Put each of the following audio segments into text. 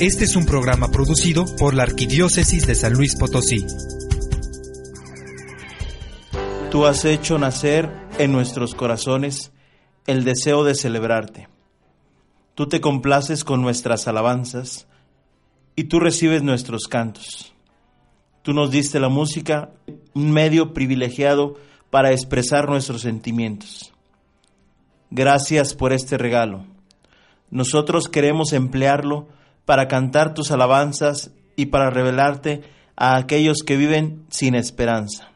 Este es un programa producido por la Arquidiócesis de San Luis Potosí. Tú has hecho nacer en nuestros corazones el deseo de celebrarte. Tú te complaces con nuestras alabanzas y tú recibes nuestros cantos. Tú nos diste la música, un medio privilegiado para expresar nuestros sentimientos. Gracias por este regalo. Nosotros queremos emplearlo para cantar tus alabanzas y para revelarte a aquellos que viven sin esperanza.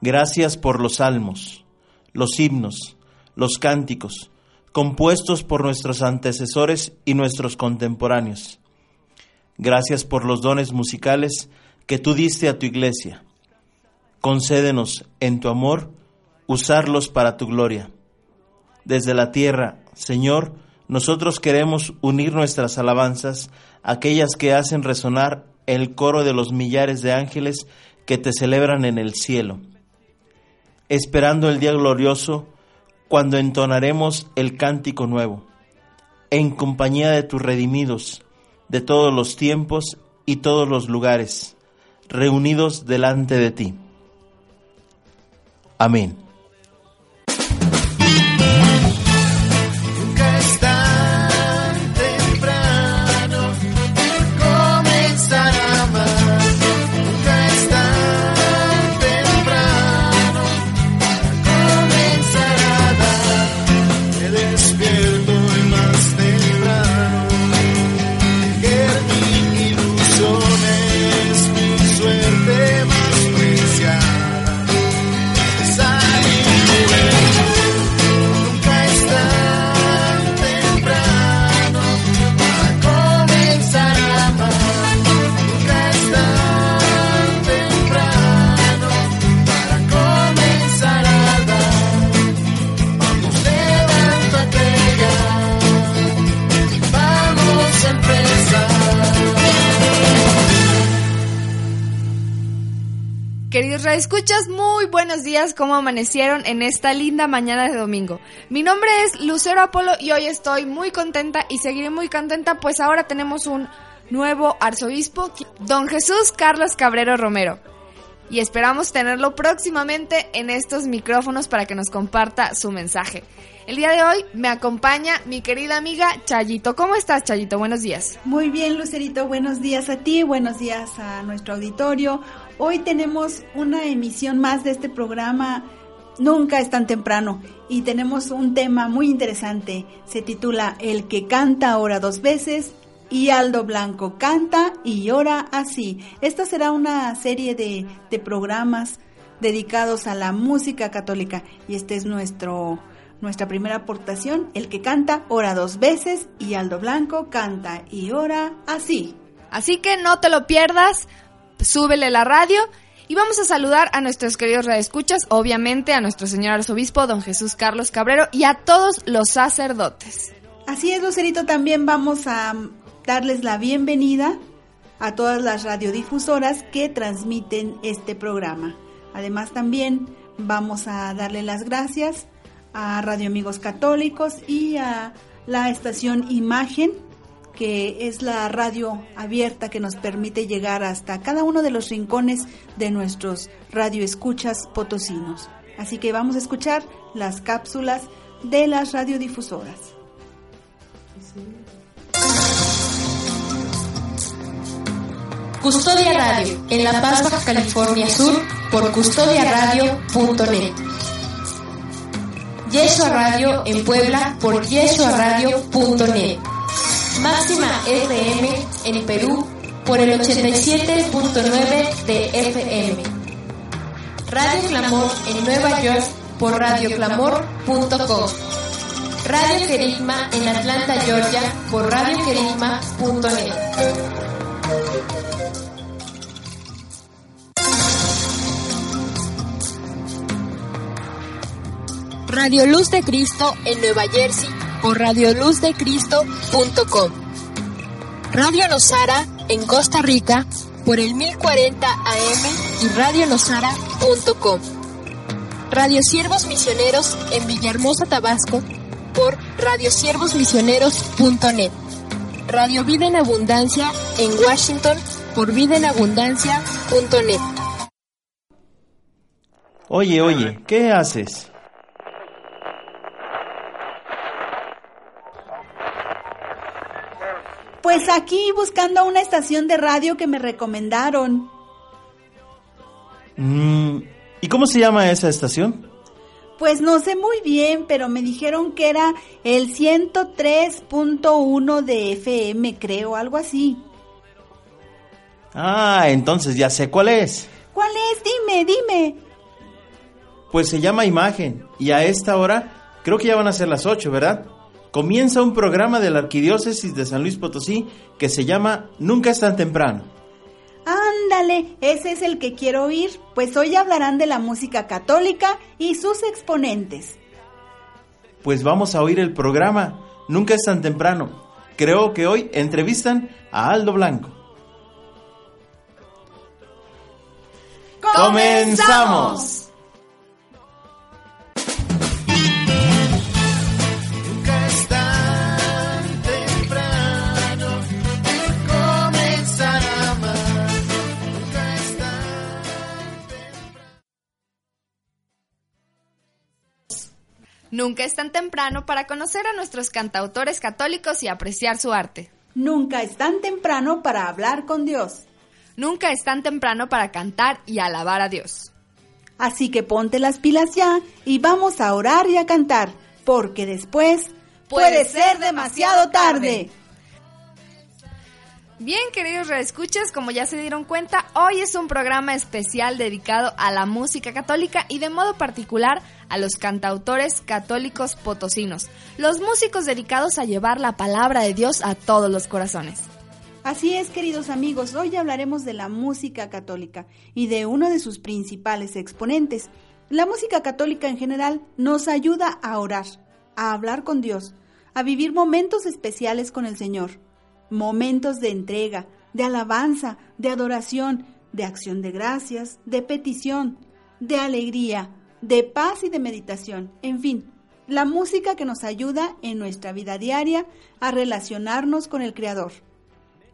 Gracias por los salmos, los himnos, los cánticos, compuestos por nuestros antecesores y nuestros contemporáneos. Gracias por los dones musicales que tú diste a tu iglesia. Concédenos en tu amor usarlos para tu gloria. Desde la tierra, Señor, nosotros queremos unir nuestras alabanzas, aquellas que hacen resonar el coro de los millares de ángeles que te celebran en el cielo esperando el día glorioso cuando entonaremos el cántico nuevo, en compañía de tus redimidos, de todos los tiempos y todos los lugares, reunidos delante de ti. Amén. Escuchas, muy buenos días, ¿cómo amanecieron en esta linda mañana de domingo? Mi nombre es Lucero Apolo y hoy estoy muy contenta y seguiré muy contenta pues ahora tenemos un nuevo arzobispo, don Jesús Carlos Cabrero Romero. Y esperamos tenerlo próximamente en estos micrófonos para que nos comparta su mensaje. El día de hoy me acompaña mi querida amiga Chayito. ¿Cómo estás, Chayito? Buenos días. Muy bien, Lucerito. Buenos días a ti, buenos días a nuestro auditorio. Hoy tenemos una emisión más de este programa Nunca es tan temprano y tenemos un tema muy interesante. Se titula El que canta ora dos veces y Aldo Blanco canta y ora así. Esta será una serie de, de programas dedicados a la música católica y este es nuestro nuestra primera aportación, el que canta ora dos veces y Aldo Blanco canta y ora así. Así que no te lo pierdas súbele la radio y vamos a saludar a nuestros queridos radioescuchas, obviamente a nuestro señor arzobispo, don Jesús Carlos Cabrero, y a todos los sacerdotes. Así es, Lucerito, también vamos a darles la bienvenida a todas las radiodifusoras que transmiten este programa. Además, también vamos a darle las gracias a Radio Amigos Católicos y a la estación Imagen que es la radio abierta que nos permite llegar hasta cada uno de los rincones de nuestros radioescuchas potosinos. Así que vamos a escuchar las cápsulas de las radiodifusoras. Custodia Radio en La Paz, California Sur por custodiaradio.net. Yeshua Radio en Puebla por yeshuaradio.net. Máxima FM en Perú por el 87.9 de FM. Radio Clamor en Nueva York por radioclamor.com. Radio Querigma en Atlanta, Georgia por radioquerigma.net. Radio Luz de Cristo en Nueva Jersey por radioluzdecristo.com. Radio Nosara en Costa Rica por el 1040 AM y radionosara.com. Radio Siervos Misioneros en Villahermosa, Tabasco por radiosiervosmisioneros.net. Radio Vida en Abundancia en Washington por vidaenabundancia.net. Oye, oye, ¿qué haces? Pues aquí buscando una estación de radio que me recomendaron. Mm, ¿Y cómo se llama esa estación? Pues no sé muy bien, pero me dijeron que era el 103.1 de FM, creo, algo así. Ah, entonces ya sé cuál es. ¿Cuál es? Dime, dime. Pues se llama Imagen y a esta hora creo que ya van a ser las 8, ¿verdad? Comienza un programa de la Arquidiócesis de San Luis Potosí que se llama Nunca es tan temprano. Ándale, ese es el que quiero oír, pues hoy hablarán de la música católica y sus exponentes. Pues vamos a oír el programa Nunca es tan temprano. Creo que hoy entrevistan a Aldo Blanco. ¡Comenzamos! Nunca es tan temprano para conocer a nuestros cantautores católicos y apreciar su arte. Nunca es tan temprano para hablar con Dios. Nunca es tan temprano para cantar y alabar a Dios. Así que ponte las pilas ya y vamos a orar y a cantar, porque después puede ser demasiado tarde. Bien, queridos reescuchas, como ya se dieron cuenta, hoy es un programa especial dedicado a la música católica y de modo particular a los cantautores católicos potosinos, los músicos dedicados a llevar la palabra de Dios a todos los corazones. Así es, queridos amigos, hoy hablaremos de la música católica y de uno de sus principales exponentes. La música católica en general nos ayuda a orar, a hablar con Dios, a vivir momentos especiales con el Señor, momentos de entrega, de alabanza, de adoración, de acción de gracias, de petición, de alegría, de paz y de meditación, en fin, la música que nos ayuda en nuestra vida diaria a relacionarnos con el Creador.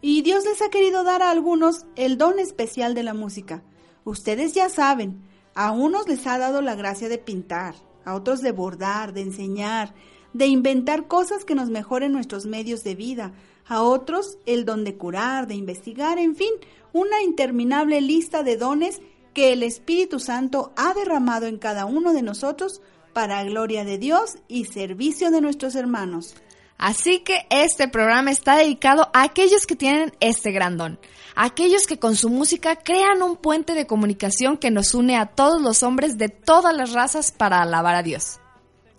Y Dios les ha querido dar a algunos el don especial de la música. Ustedes ya saben, a unos les ha dado la gracia de pintar, a otros de bordar, de enseñar, de inventar cosas que nos mejoren nuestros medios de vida, a otros el don de curar, de investigar, en fin, una interminable lista de dones que el Espíritu Santo ha derramado en cada uno de nosotros para gloria de Dios y servicio de nuestros hermanos. Así que este programa está dedicado a aquellos que tienen este gran don, aquellos que con su música crean un puente de comunicación que nos une a todos los hombres de todas las razas para alabar a Dios.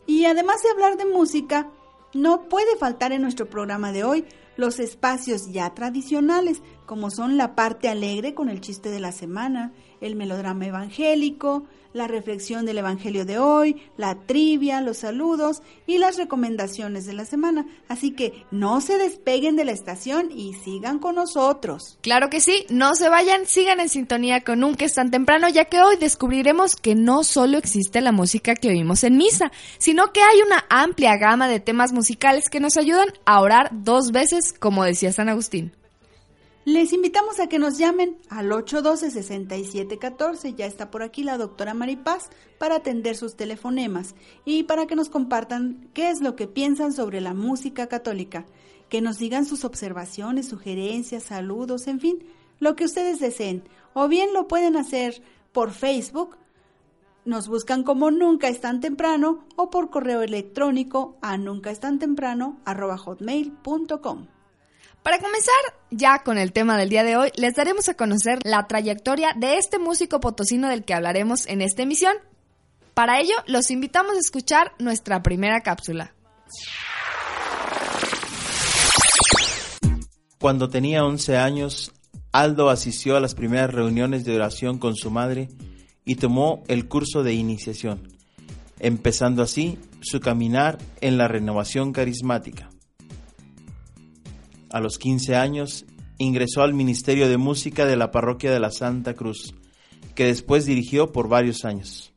Y además de hablar de música, no puede faltar en nuestro programa de hoy los espacios ya tradicionales, como son la parte alegre con el chiste de la semana, el melodrama evangélico, la reflexión del Evangelio de hoy, la trivia, los saludos y las recomendaciones de la semana. Así que no se despeguen de la estación y sigan con nosotros. Claro que sí, no se vayan, sigan en sintonía con Nunca es tan temprano, ya que hoy descubriremos que no solo existe la música que oímos en misa, sino que hay una amplia gama de temas musicales que nos ayudan a orar dos veces, como decía San Agustín. Les invitamos a que nos llamen al 812-6714. Ya está por aquí la doctora Maripaz para atender sus telefonemas y para que nos compartan qué es lo que piensan sobre la música católica. Que nos digan sus observaciones, sugerencias, saludos, en fin, lo que ustedes deseen. O bien lo pueden hacer por Facebook. Nos buscan como Nunca es tan temprano o por correo electrónico a nunca es tan temprano hotmail.com. Para comenzar ya con el tema del día de hoy, les daremos a conocer la trayectoria de este músico potosino del que hablaremos en esta emisión. Para ello, los invitamos a escuchar nuestra primera cápsula. Cuando tenía 11 años, Aldo asistió a las primeras reuniones de oración con su madre y tomó el curso de iniciación, empezando así su caminar en la renovación carismática. A los 15 años ingresó al Ministerio de Música de la Parroquia de la Santa Cruz, que después dirigió por varios años.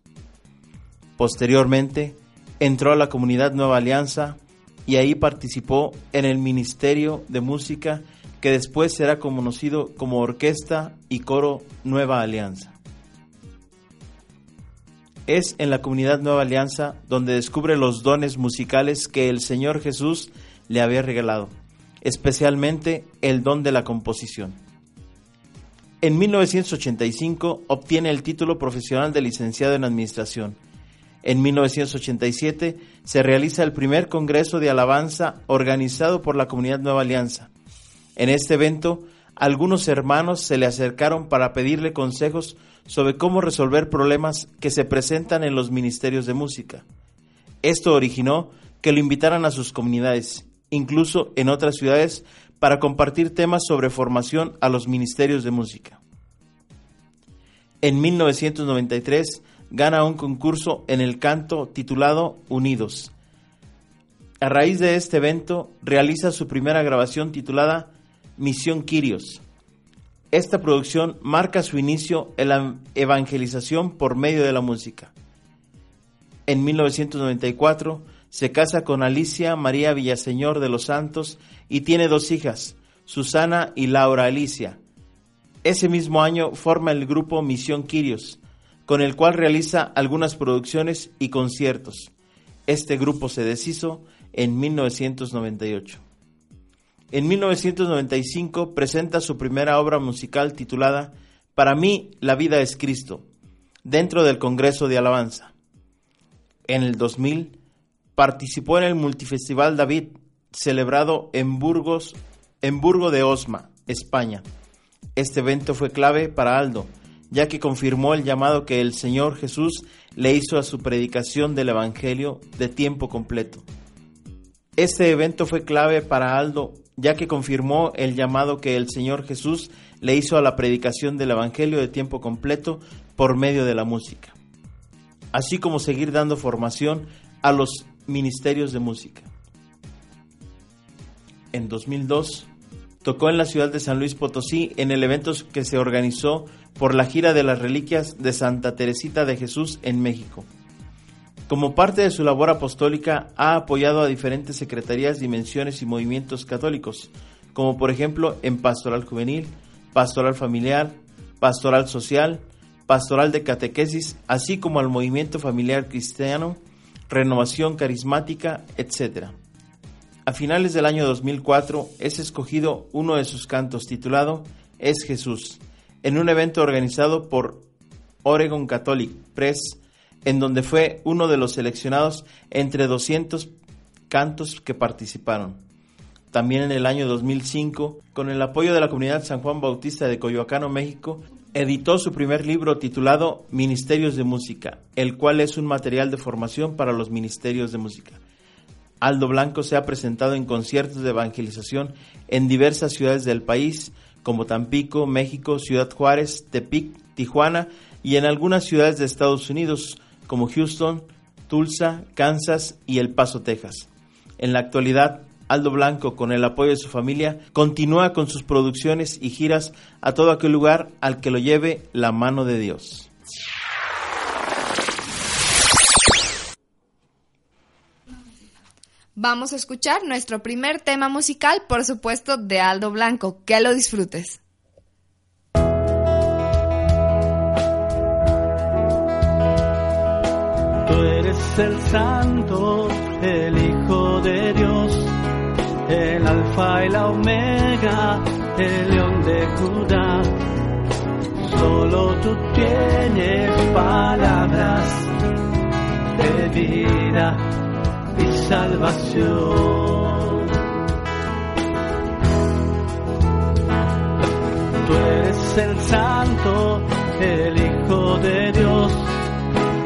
Posteriormente, entró a la comunidad Nueva Alianza y ahí participó en el Ministerio de Música que después será conocido como Orquesta y Coro Nueva Alianza. Es en la comunidad Nueva Alianza donde descubre los dones musicales que el Señor Jesús le había regalado, especialmente el don de la composición. En 1985 obtiene el título profesional de licenciado en Administración. En 1987 se realiza el primer Congreso de Alabanza organizado por la Comunidad Nueva Alianza. En este evento, algunos hermanos se le acercaron para pedirle consejos sobre cómo resolver problemas que se presentan en los ministerios de música. Esto originó que lo invitaran a sus comunidades, incluso en otras ciudades, para compartir temas sobre formación a los ministerios de música. En 1993 gana un concurso en el canto titulado Unidos. A raíz de este evento realiza su primera grabación titulada Misión Quirios. Esta producción marca su inicio en la evangelización por medio de la música. En 1994 se casa con Alicia María Villaseñor de los Santos y tiene dos hijas, Susana y Laura Alicia. Ese mismo año forma el grupo Misión Quirios, con el cual realiza algunas producciones y conciertos. Este grupo se deshizo en 1998. En 1995 presenta su primera obra musical titulada Para mí la vida es Cristo, dentro del Congreso de Alabanza. En el 2000 participó en el Multifestival David, celebrado en Burgos, en Burgo de Osma, España. Este evento fue clave para Aldo, ya que confirmó el llamado que el Señor Jesús le hizo a su predicación del Evangelio de tiempo completo. Este evento fue clave para Aldo, ya que confirmó el llamado que el Señor Jesús le hizo a la predicación del Evangelio de tiempo completo por medio de la música, así como seguir dando formación a los ministerios de música. En 2002, tocó en la ciudad de San Luis Potosí en el evento que se organizó por la gira de las reliquias de Santa Teresita de Jesús en México. Como parte de su labor apostólica, ha apoyado a diferentes secretarías, dimensiones y movimientos católicos, como por ejemplo en Pastoral Juvenil, Pastoral Familiar, Pastoral Social, Pastoral de Catequesis, así como al Movimiento Familiar Cristiano, Renovación Carismática, etc. A finales del año 2004 es escogido uno de sus cantos titulado Es Jesús, en un evento organizado por Oregon Catholic Press, en donde fue uno de los seleccionados entre 200 cantos que participaron. También en el año 2005, con el apoyo de la comunidad San Juan Bautista de Coyoacano, México, editó su primer libro titulado Ministerios de Música, el cual es un material de formación para los ministerios de música. Aldo Blanco se ha presentado en conciertos de evangelización en diversas ciudades del país, como Tampico, México, Ciudad Juárez, Tepic, Tijuana y en algunas ciudades de Estados Unidos, como Houston, Tulsa, Kansas y El Paso, Texas. En la actualidad, Aldo Blanco, con el apoyo de su familia, continúa con sus producciones y giras a todo aquel lugar al que lo lleve la mano de Dios. Vamos a escuchar nuestro primer tema musical, por supuesto, de Aldo Blanco. Que lo disfrutes. Tú eres el santo, el Hijo de Dios, el alfa y la omega, el león de Judá. Solo tú tienes palabras de vida y salvación. Tú eres el santo, el Hijo de Dios,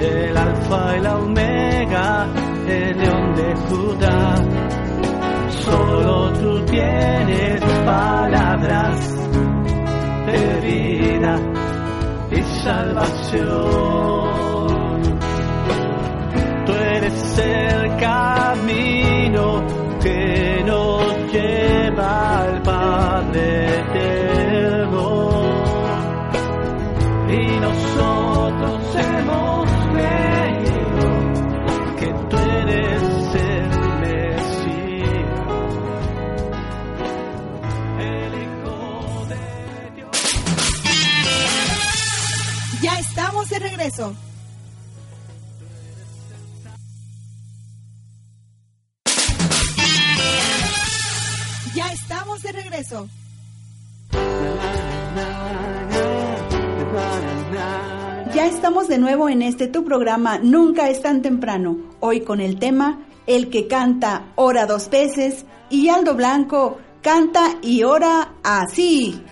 el alfa y la omega, el león de Judá. Solo tú tienes palabras de vida y salvación. Tú eres el camino que nos lleva al Padre eterno. Y nosotros regreso. Ya estamos de regreso. Ya estamos de nuevo en este tu programa Nunca es tan temprano. Hoy con el tema El que canta ora dos veces y Aldo Blanco canta y ora así.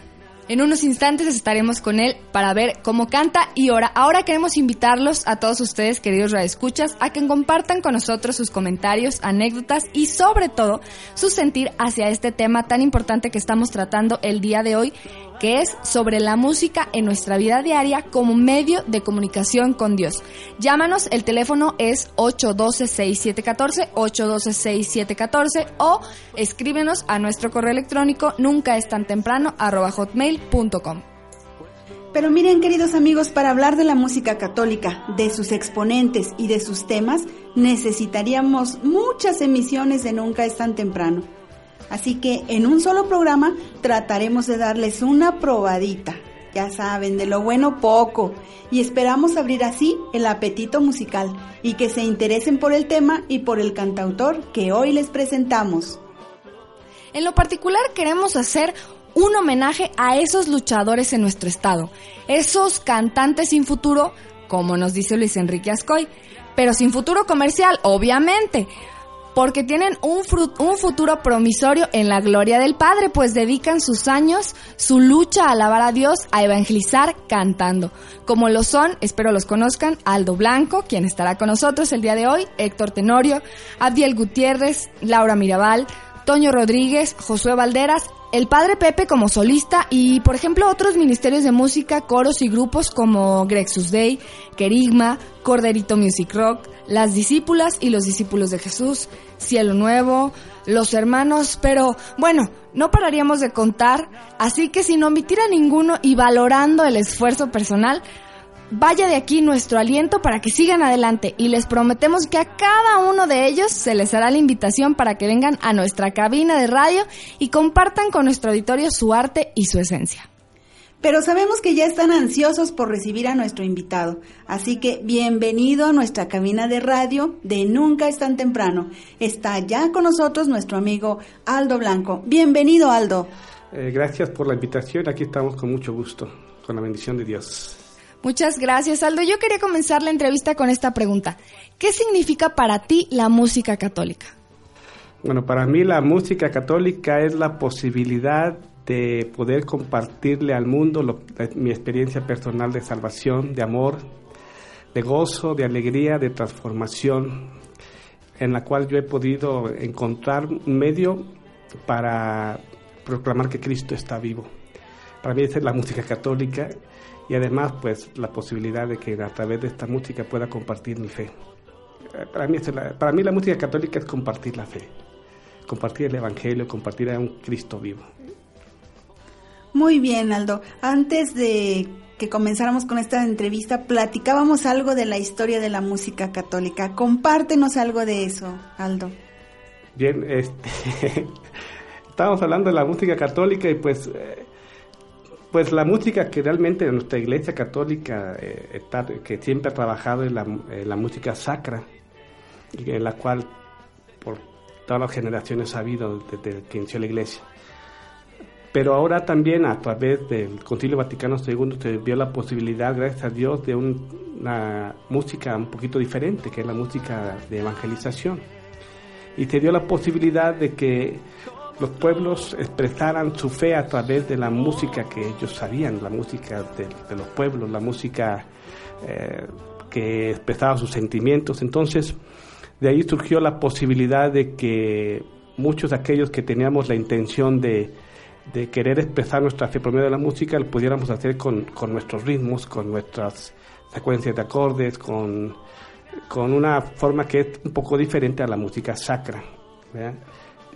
En unos instantes estaremos con él para ver cómo canta y ora. Ahora queremos invitarlos a todos ustedes, queridos radioescuchas, a que compartan con nosotros sus comentarios, anécdotas y sobre todo su sentir hacia este tema tan importante que estamos tratando el día de hoy, que es sobre la música en nuestra vida diaria como medio de comunicación con Dios. Llámanos, el teléfono es 812-6714, 812-6714 o escríbenos a nuestro correo electrónico nunca es tan temprano hotmail.com. Pero miren, queridos amigos, para hablar de la música católica, de sus exponentes y de sus temas, necesitaríamos muchas emisiones de Nunca es tan temprano. Así que en un solo programa trataremos de darles una probadita. Ya saben, de lo bueno poco. Y esperamos abrir así el apetito musical y que se interesen por el tema y por el cantautor que hoy les presentamos. En lo particular queremos hacer un homenaje a esos luchadores en nuestro estado, esos cantantes sin futuro, como nos dice Luis Enrique Ascoy, pero sin futuro comercial, obviamente, porque tienen un, un futuro promisorio en la gloria del Padre, pues dedican sus años, su lucha a alabar a Dios, a evangelizar cantando, como lo son, espero los conozcan, Aldo Blanco, quien estará con nosotros el día de hoy, Héctor Tenorio, Abdiel Gutiérrez, Laura Mirabal, Toño Rodríguez, Josué Valderas, el Padre Pepe como solista y, por ejemplo, otros ministerios de música, coros y grupos como Grexus Day, Querigma, Corderito Music Rock, Las Discípulas y los Discípulos de Jesús, Cielo Nuevo, Los Hermanos, pero bueno, no pararíamos de contar, así que sin omitir a ninguno y valorando el esfuerzo personal, Vaya de aquí nuestro aliento para que sigan adelante y les prometemos que a cada uno de ellos se les hará la invitación para que vengan a nuestra cabina de radio y compartan con nuestro auditorio su arte y su esencia. Pero sabemos que ya están ansiosos por recibir a nuestro invitado, así que bienvenido a nuestra cabina de radio de Nunca es tan temprano. Está ya con nosotros nuestro amigo Aldo Blanco. Bienvenido Aldo. Eh, gracias por la invitación. Aquí estamos con mucho gusto, con la bendición de Dios. Muchas gracias, Aldo. Yo quería comenzar la entrevista con esta pregunta. ¿Qué significa para ti la música católica? Bueno, para mí la música católica es la posibilidad de poder compartirle al mundo mi experiencia personal de salvación, de amor, de gozo, de alegría, de transformación, en la cual yo he podido encontrar un medio para proclamar que Cristo está vivo. Para mí esa es la música católica y además pues la posibilidad de que a través de esta música pueda compartir mi fe. Eh, Para mí, para mí la música católica es compartir la fe, compartir el Evangelio, compartir a un Cristo vivo. Muy bien Aldo. Antes de que comenzáramos con esta entrevista, platicábamos algo de la historia de la música católica. Compártenos algo de eso, Aldo. Bien, este, estábamos hablando de la música católica y pues, eh, pues la música que realmente en nuestra iglesia católica eh, está- que siempre ha trabajado en la, en la música sacra, en la cual por todas las generaciones ha habido desde que inició la iglesia. Pero ahora también a través del Concilio Vaticano II se vio la posibilidad, gracias a Dios, de un- una música un poquito diferente, que es la música de evangelización y se dio la posibilidad de que los pueblos expresaran su fe a través de la música que ellos sabían, la música de, los pueblos, la música eh, que expresaba sus sentimientos. Entonces, de ahí surgió la posibilidad de que muchos de aquellos que teníamos la intención de, querer expresar nuestra fe por medio de la música, lo pudiéramos hacer con, con nuestros ritmos, con nuestras secuencias de acordes, con, con una forma que es un poco diferente a la música sacra.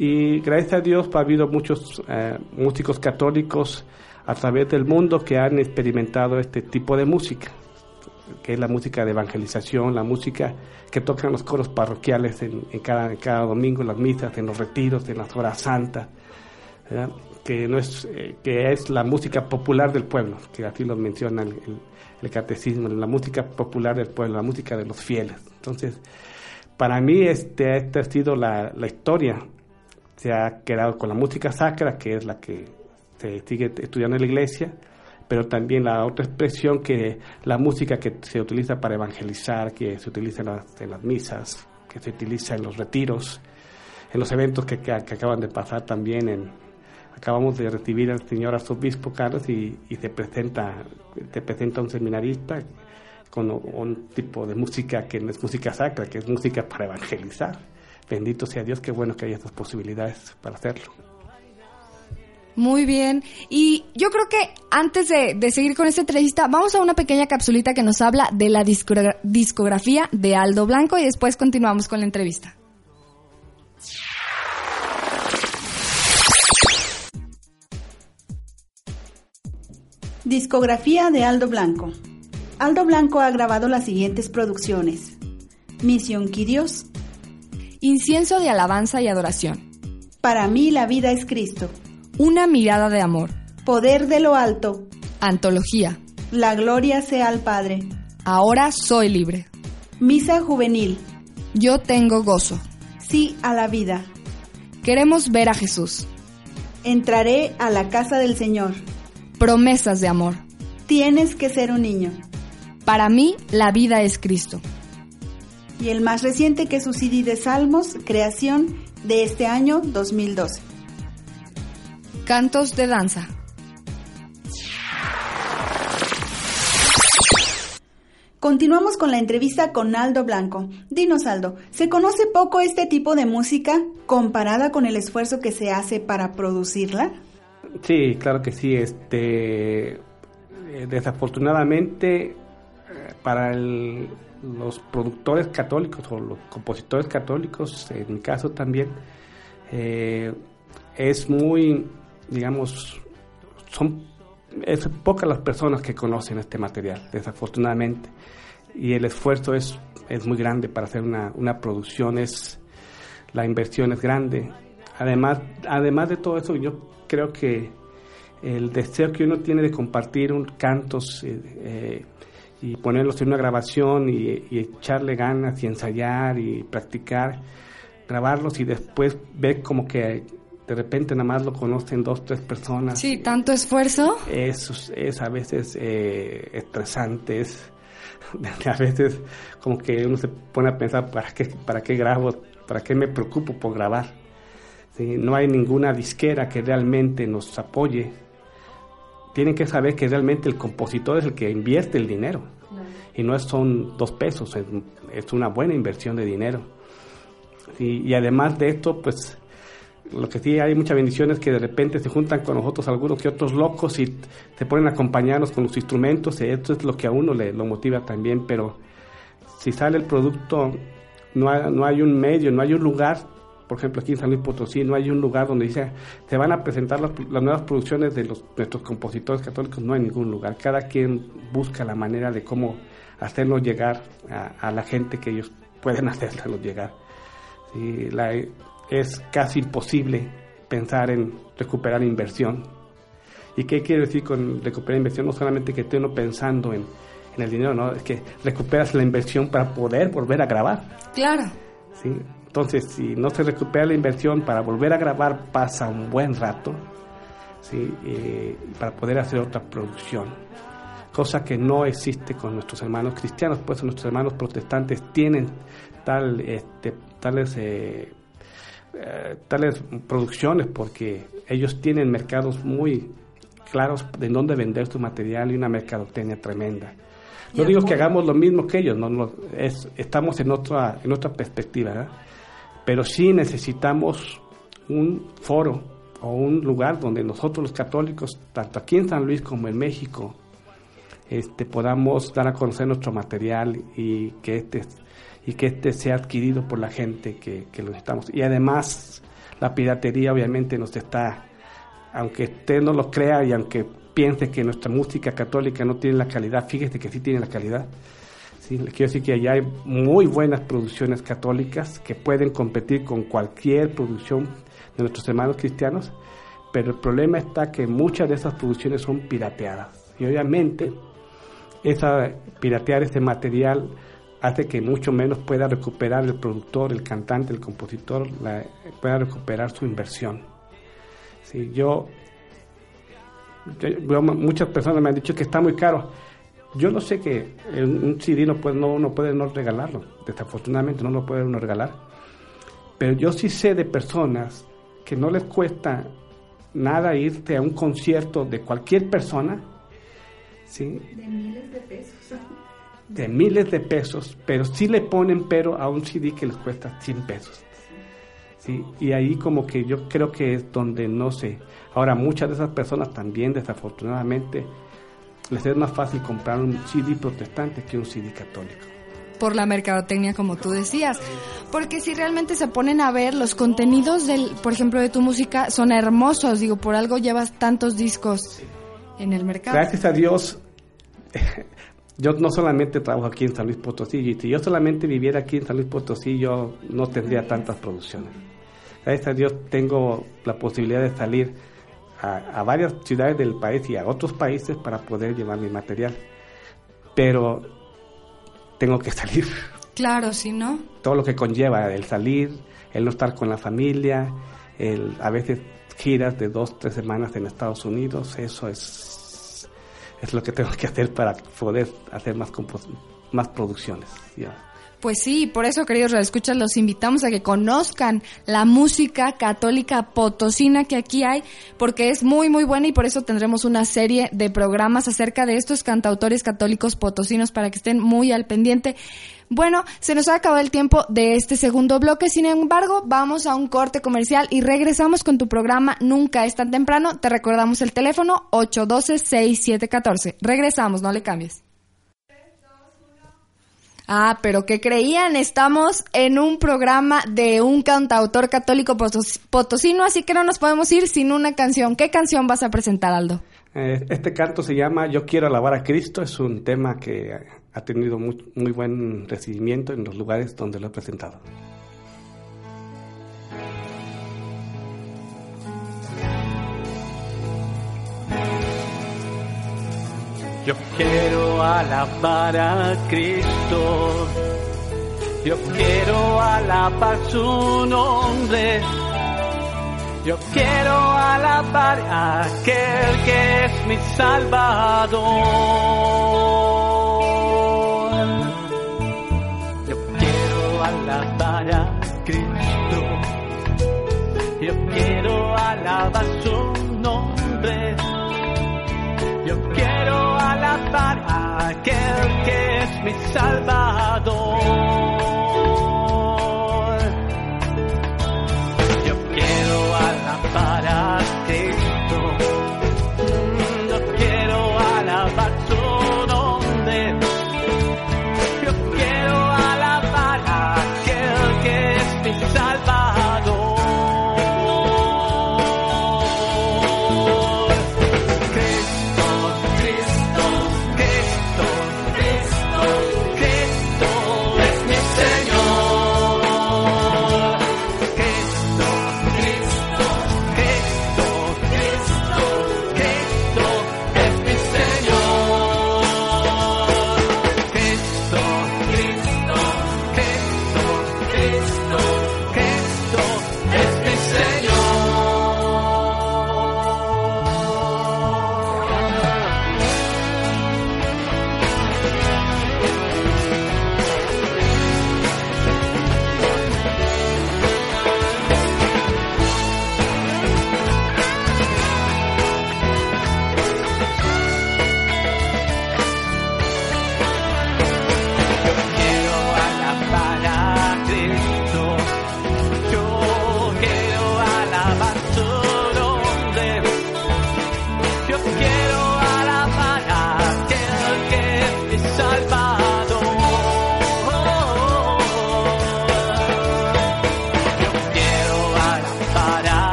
Y gracias a Dios ha habido muchos eh, músicos católicos a través del mundo que han experimentado este tipo de música, que es la música de evangelización, la música que tocan los coros parroquiales en, cada, cada domingo, en las misas, en los retiros, en las horas santas. que no es eh, que es la música popular del pueblo, que así lo menciona el catecismo, la música popular del pueblo, la música de los fieles. Entonces, para mí este, esta ha sido la, la historia, se ha quedado con la música sacra, que es la que se sigue estudiando en la iglesia, pero también la otra expresión que la música que se utiliza para evangelizar, que se utiliza en las, misas, que se utiliza en los retiros, en los eventos que, acaban de pasar también en acabamos de recibir al señor arzobispo Carlos y, y se presenta se presenta un seminarista con un, un tipo de música que no es música sacra, que es música para evangelizar. Bendito sea Dios, qué bueno que haya estas posibilidades para hacerlo. Muy bien. Y yo creo que antes de, de seguir con esta entrevista, vamos a una pequeña capsulita que nos habla de la discogra- discografía de Aldo Blanco y después continuamos con la entrevista. Discografía de Aldo Blanco. Aldo Blanco ha grabado las siguientes producciones. Misión Quirios, Incienso de alabanza y adoración. Para mí la vida es Cristo, Una mirada de amor. Poder de lo alto, Antología. La gloria sea al Padre, Ahora soy libre. Misa Juvenil, Yo tengo gozo. Sí a la vida, Queremos ver a Jesús. Entraré a la casa del Señor, Promesas de amor. Tienes que ser un niño. Para mí, la vida es Cristo. Y el más reciente que es su CD de Salmos, creación de este año 2012. Cantos de danza. Continuamos con la entrevista con Aldo Blanco. Dinos, Aldo, ¿se conoce poco este tipo de música comparada con el esfuerzo que se hace para producirla? Sí, claro que sí. Este, eh, desafortunadamente, eh, para el- los productores católicos o los compositores católicos, en mi caso también, eh, es muy, digamos, son pocas las personas que conocen este material, desafortunadamente, y el esfuerzo es, es muy grande para hacer una, una producción, es la inversión es grande. Además, además de todo eso, yo creo que el deseo que uno tiene de compartir un cantos eh, eh, y ponerlos en una grabación y, y echarle ganas y ensayar y practicar, grabarlos y después ver como que de repente nada más lo conocen dos, tres personas. Sí, tanto esfuerzo. Es, es a veces eh, estresante, es a veces como que uno se pone a pensar, ¿para qué, para qué grabo? ¿Para qué me preocupo por grabar? ¿Sí? No hay ninguna disquera que realmente nos apoye. Tienen que saber que realmente el compositor es el que invierte el dinero. Y no es- son dos pesos, es, es una buena inversión de dinero. Sí, y además de esto, pues lo que sí hay muchas bendiciones que de repente se juntan con nosotros algunos que otros locos y se ponen a acompañarnos con los instrumentos, y esto es lo que a uno le lo motiva también, pero si sale el producto, no hay, no hay un medio, no hay un lugar, por ejemplo aquí en San Luis Potosí, no hay un lugar donde dice, se van a presentar las, las nuevas producciones de los, nuestros compositores católicos, no hay ningún lugar, cada quien busca la manera de cómo hacerlo llegar a, a la gente que ellos pueden hacerlo llegar. Sí, la- es casi imposible pensar en recuperar inversión. ¿Y qué quiere decir con recuperar inversión? No solamente que esté uno pensando en, en el dinero, no, es que recuperas la inversión para poder volver a grabar. Claro. ¿sí? Entonces, si no se recupera la inversión para volver a grabar, pasa un buen rato ¿sí? Eh, para poder hacer otra producción. Cosa que no existe con nuestros hermanos cristianos, pues nuestros hermanos protestantes tienen tal, este, tales, eh, eh, tales producciones porque ellos tienen mercados muy claros de dónde vender su material y una mercadotecnia tremenda. No digo que hagamos lo mismo que ellos, no, no, es, estamos en otra, en otra perspectiva, ¿verdad? Pero sí necesitamos un foro o un lugar donde nosotros los católicos, tanto aquí en San Luis como en México, este, podamos dar a conocer nuestro material y que este, y que este sea adquirido por la gente que, que lo necesitamos. Y además, la piratería obviamente nos está, aunque usted no lo crea y aunque piense que nuestra música católica no tiene la calidad, fíjese que sí tiene la calidad. Quiero decir que allá hay muy buenas producciones católicas que pueden competir con cualquier producción de nuestros hermanos cristianos, pero el problema está que muchas de esas producciones son pirateadas. Y obviamente, esa, piratear ese material hace que mucho menos pueda recuperar el productor, el cantante, el compositor, pueda recuperar su inversión. Sí, yo- muchas personas me han dicho que está muy caro. Yo no sé que un CD no puede, no, uno puede no regalarlo, desafortunadamente no lo puede uno regalar. Pero yo sí sé de personas que no les cuesta nada irte a un concierto de cualquier persona, ¿sí? De miles de pesos. de miles de pesos, pero sí le ponen pero a un CD que les cuesta 100 pesos. ¿sí? Y ahí como que yo creo que es donde no sé. Ahora, muchas de esas personas también, desafortunadamente, les es más fácil comprar un CD protestante que un CD católico. por la mercadotecnia como tú decías. Porque si realmente se ponen a ver los contenidos del, por ejemplo, de tu música son hermosos, digo, por algo llevas tantos discos en el mercado. Gracias a Dios, yo no solamente trabajo aquí en San Luis Potosí, y si yo solamente viviera aquí en San Luis Potosí, yo no tendría tantas producciones. Gracias a Dios tengo la posibilidad de salir a, a varias ciudades del país y a otros países para poder llevar mi material. Pero tengo que salir, Claro, si no. todo lo que conlleva el salir, el no estar con la familia, el a veces giras de dos, tres semanas en Estados Unidos, eso es, es lo que tengo que hacer para poder hacer más, compos- más producciones. Pues sí, por eso, queridos escuchas, los invitamos a que conozcan la música católica potosina que aquí hay, porque es muy, muy buena y por eso tendremos una serie de programas acerca de estos cantautores católicos potosinos para que estén muy al pendiente. Bueno, se nos ha acabado el tiempo de este segundo bloque, sin embargo, vamos a un corte comercial y regresamos con tu programa Nunca es tan temprano. Te recordamos el teléfono 812-6714. Regresamos, no le cambies. Ah, pero ¿qué creían? Estamos en un programa de un cantautor católico potos- potosino, así que no nos podemos ir sin una canción. ¿Qué canción vas a presentar, Aldo? Eh, Este canto se llama Yo quiero alabar a Cristo, es un tema que ha tenido muy, muy buen recibimiento en los lugares donde lo he presentado. Yo quiero alabar a Cristo. Yo quiero alabar su nombre. Yo quiero alabar a aquel que es mi Salvador. Yo quiero alabar a Cristo. Yo quiero alabar su nombre. Yo quiero alabar a aquel que es mi Salvador.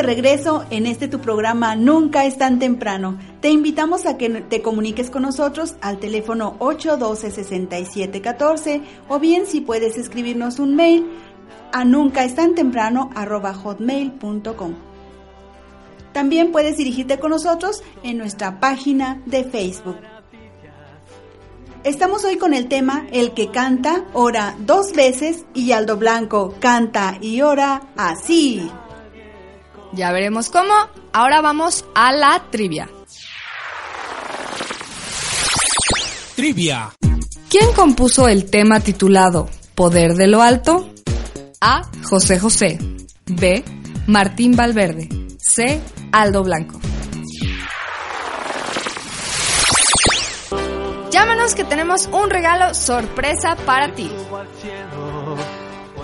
De regreso en este tu programa Nunca es tan temprano. Te invitamos a que te comuniques con nosotros al teléfono 812-6714 o bien si puedes escribirnos un mail a nunca es tan temprano arroba hotmail.com. También puedes dirigirte con nosotros en nuestra página de Facebook. Estamos hoy con el tema El que canta, ora dos veces y Aldo Blanco canta y ora así. Ya veremos cómo. Ahora vamos a la trivia. Trivia. ¿Quién compuso el tema titulado Poder de lo Alto? A. José José. B. Martín Valverde. C. Aldo Blanco. Llámanos que tenemos un regalo sorpresa para ti.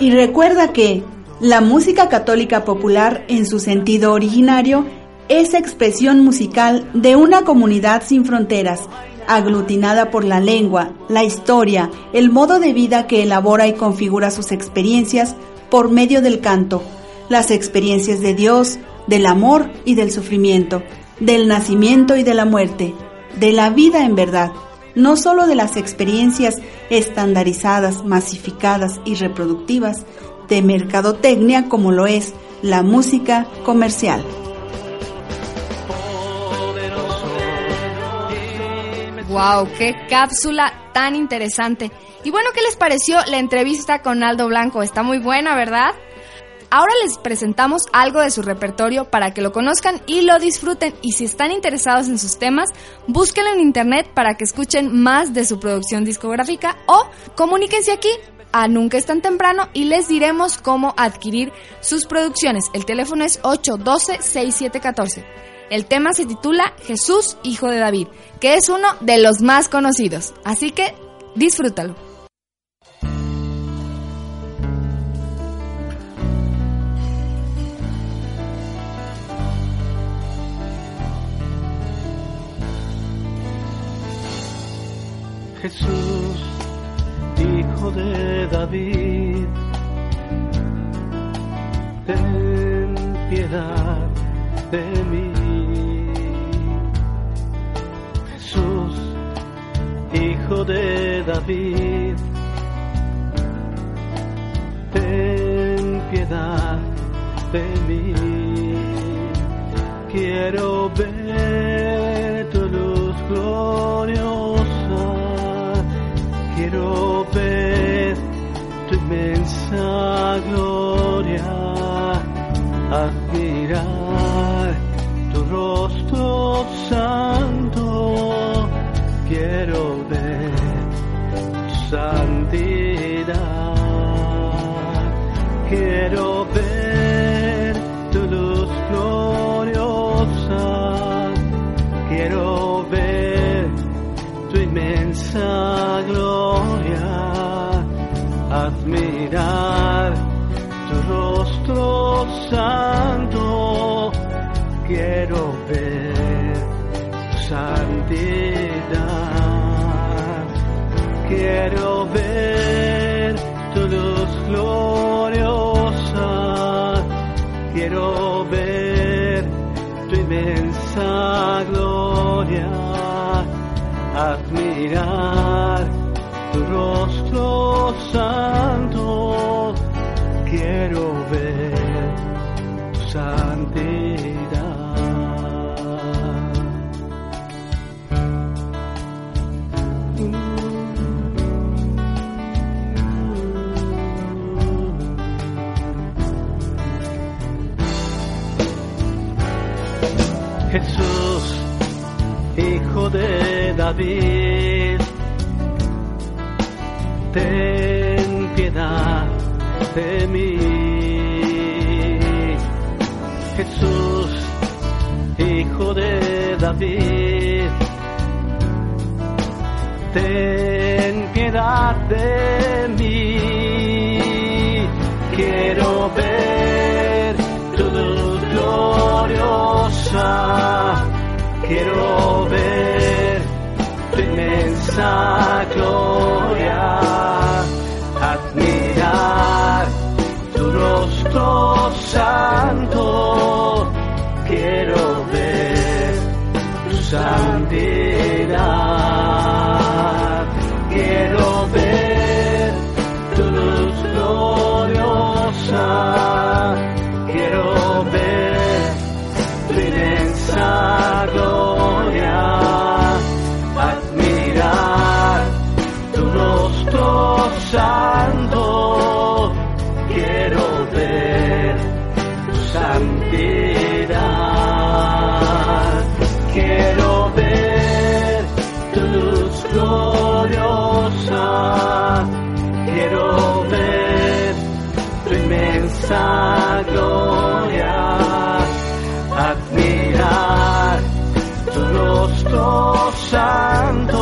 Y recuerda que la música católica popular en su sentido originario es expresión musical de una comunidad sin fronteras, aglutinada por la lengua, la historia, el modo de vida que elabora y configura sus experiencias por medio del canto, las experiencias de Dios, del amor y del sufrimiento, del nacimiento y de la muerte, de la vida en verdad, no solo de las experiencias estandarizadas, masificadas y reproductivas de mercadotecnia como lo es la música comercial. Wow, qué cápsula tan interesante. Y bueno, ¿qué les pareció la entrevista con Aldo Blanco? Está muy buena, ¿verdad? Ahora les presentamos algo de su repertorio para que lo conozcan y lo disfruten. Y si están interesados en sus temas, búsquenlo en internet para que escuchen más de su producción discográfica o comuníquense aquí a Nunca es tan temprano y les diremos cómo adquirir sus producciones. El teléfono es 812-6714. El tema se titula Jesús, Hijo de David, que es uno de los más conocidos. Así que disfrútalo. Jesús, hijo de David, ten piedad de mí. Jesús, hijo de David, ten piedad de mí. Quiero ver rostro santo, quiero ver tu santidad, quiero ver tu luz gloriosa, quiero ver tu inmensa gloria, admirar tu rostro santo, quiero ver tu santidad, quiero ver tu luz gloriosa, quiero ver tu inmensa gloria, admirar tu rostro santo, quiero ver tu santidad. Hijo de David, ten piedad de mí. Jesús, Hijo de David, ten piedad de mí. Quiero ver tu luz gloriosa, quiero ver tu inmensa gloria, admirar tu rostro santo, quiero ver tu santidad, quiero ver tu luz gloriosa, santo, quiero ver tu santidad, quiero ver tu luz gloriosa, quiero ver tu inmensa gloria, admirar tu rostro santo,